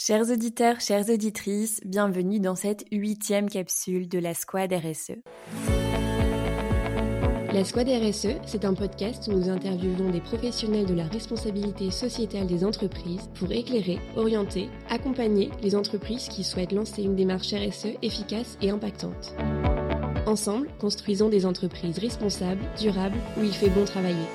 Chers auditeurs, chères auditrices, bienvenue dans cette huitième capsule de la Squad RSE. La Squad RSE, c'est un podcast où nous interviewons des professionnels de la responsabilité sociétale des entreprises pour éclairer, orienter, accompagner les entreprises qui souhaitent lancer une démarche RSE efficace et impactante. Ensemble, construisons des entreprises responsables, durables, où il fait bon travailler.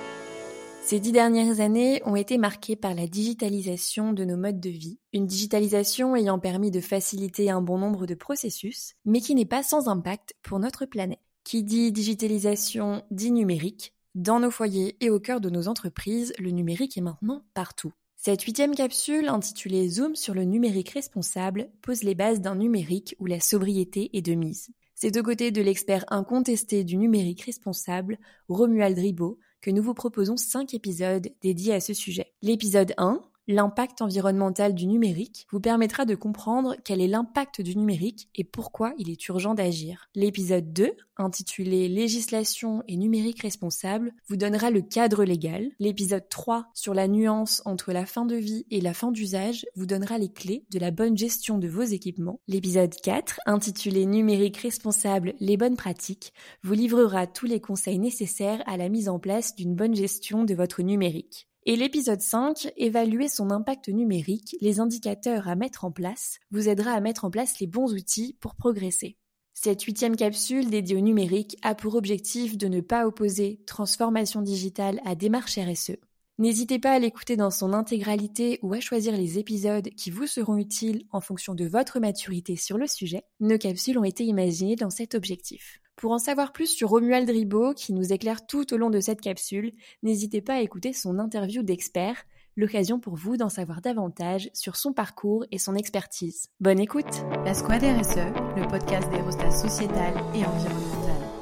Ces dix dernières années ont été marquées par la digitalisation de nos modes de vie, une digitalisation ayant permis de faciliter un bon nombre de processus, mais qui n'est pas sans impact pour notre planète. Qui dit digitalisation dit numérique. Dans nos foyers et au cœur de nos entreprises, le numérique est maintenant partout. Cette huitième capsule, intitulée Zoom sur le numérique responsable, pose les bases d'un numérique où la sobriété est de mise. C'est aux côtés de l'expert incontesté du numérique responsable, Romuald Ribot, que nous vous proposons cinq épisodes dédiés à ce sujet. L'épisode 1, L'impact environnemental du numérique vous permettra de comprendre quel est l'impact du numérique et pourquoi il est urgent d'agir. L'épisode 2, intitulé Législation et numérique responsable, vous donnera le cadre légal. L'épisode 3, sur la nuance entre la fin de vie et la fin d'usage, vous donnera les clés de la bonne gestion de vos équipements. L'épisode 4, intitulé Numérique responsable, les bonnes pratiques, vous livrera tous les conseils nécessaires à la mise en place d'une bonne gestion de votre numérique. Et l'épisode 5, évaluer son impact numérique, les indicateurs à mettre en place, vous aidera à mettre en place les bons outils pour progresser. Cette huitième capsule dédiée au numérique a pour objectif de ne pas opposer transformation digitale à démarche RSE. N'hésitez pas à l'écouter dans son intégralité ou à choisir les épisodes qui vous seront utiles en fonction de votre maturité sur le sujet. Nos capsules ont été imaginées dans cet objectif. Pour en savoir plus sur Romuald Ribot, qui nous éclaire tout au long de cette capsule, n'hésitez pas à écouter son interview d'expert, l'occasion pour vous d'en savoir davantage sur son parcours et son expertise. Bonne écoute La Squad RSE, le podcast des rostas sociétales et environnementales.